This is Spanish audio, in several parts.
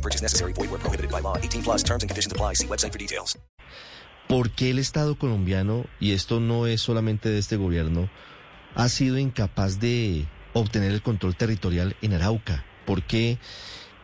No purchase necessary. Void where prohibited by law. 18 plus terms and conditions apply. See website for details. ¿Por qué el Estado colombiano, y esto no es solamente de este gobierno, ha sido incapaz de obtener el control territorial en Arauca? ¿Por qué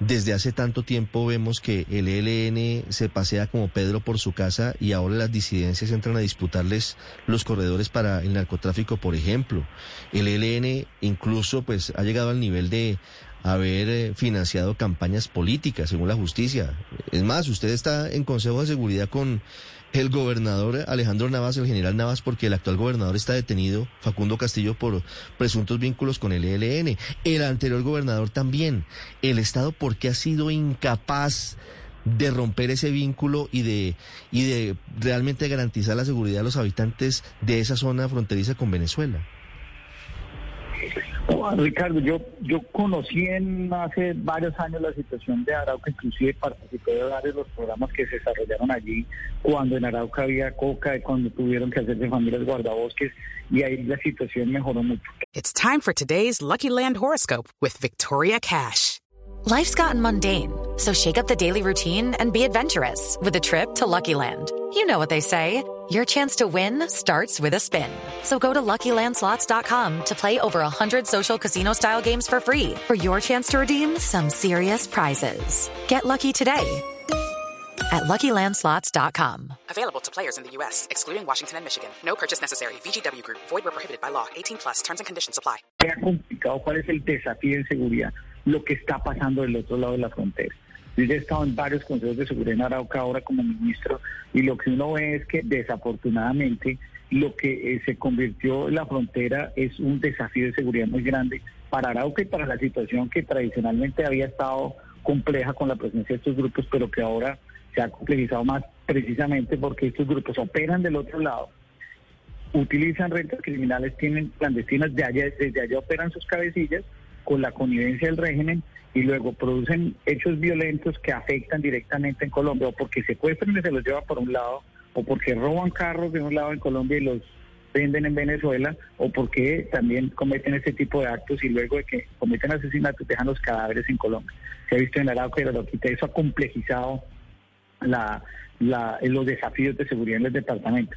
desde hace tanto tiempo vemos que el ELN se pasea como Pedro por su casa y ahora las disidencias entran a disputarles los corredores para el narcotráfico, por ejemplo? El ELN incluso pues ha llegado al nivel de haber eh, financiado campañas políticas, según la justicia. Es más, usted está en Consejo de Seguridad con el gobernador Alejandro Navas, el general Navas, porque el actual gobernador está detenido, Facundo Castillo, por presuntos vínculos con el ELN. El anterior gobernador también. El Estado, ¿por qué ha sido incapaz de romper ese vínculo y de, y de realmente garantizar la seguridad de los habitantes de esa zona fronteriza con Venezuela? Ricardo, yo, yo conocí en hace varios años la situación de Arauca, inclusive participé de varios de los programas que se desarrollaron allí, cuando en Arauca había coca, cuando tuvieron que hacerse familias guardabosques, y ahí la situación mejoró mucho. It's time for today's Lucky Land horoscope with Victoria Cash. Life's gotten mundane, so shake up the daily routine and be adventurous with a trip to Lucky Land. You know what they say. Your chance to win starts with a spin. So go to LuckyLandSlots.com to play over 100 social casino-style games for free for your chance to redeem some serious prizes. Get lucky today at LuckyLandSlots.com. Available to players in the U.S., excluding Washington and Michigan. No purchase necessary. VGW Group. Void where prohibited by law. 18 plus. Terms and conditions apply. Ha complicado cuál es el desafío en seguridad, lo que está pasando del otro lado de la frontera. Yo he estado en varios consejos de seguridad en Arauca ahora como ministro y lo que uno ve es que desafortunadamente lo que eh, se convirtió en la frontera es un desafío de seguridad muy grande para Arauca y para la situación que tradicionalmente había estado compleja con la presencia de estos grupos, pero que ahora se ha complejizado más precisamente porque estos grupos operan del otro lado, utilizan rentas criminales, tienen clandestinas, de allá, desde allá operan sus cabecillas con la connivencia del régimen y luego producen hechos violentos que afectan directamente en Colombia, o porque secuestran y se los llevan por un lado, o porque roban carros de un lado en Colombia y los venden en Venezuela, o porque también cometen este tipo de actos y luego de que cometen asesinatos dejan los cadáveres en Colombia. Se ha visto en Arauca y Arauquita, eso ha complejizado la, la, los desafíos de seguridad en el departamento.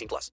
18 plus.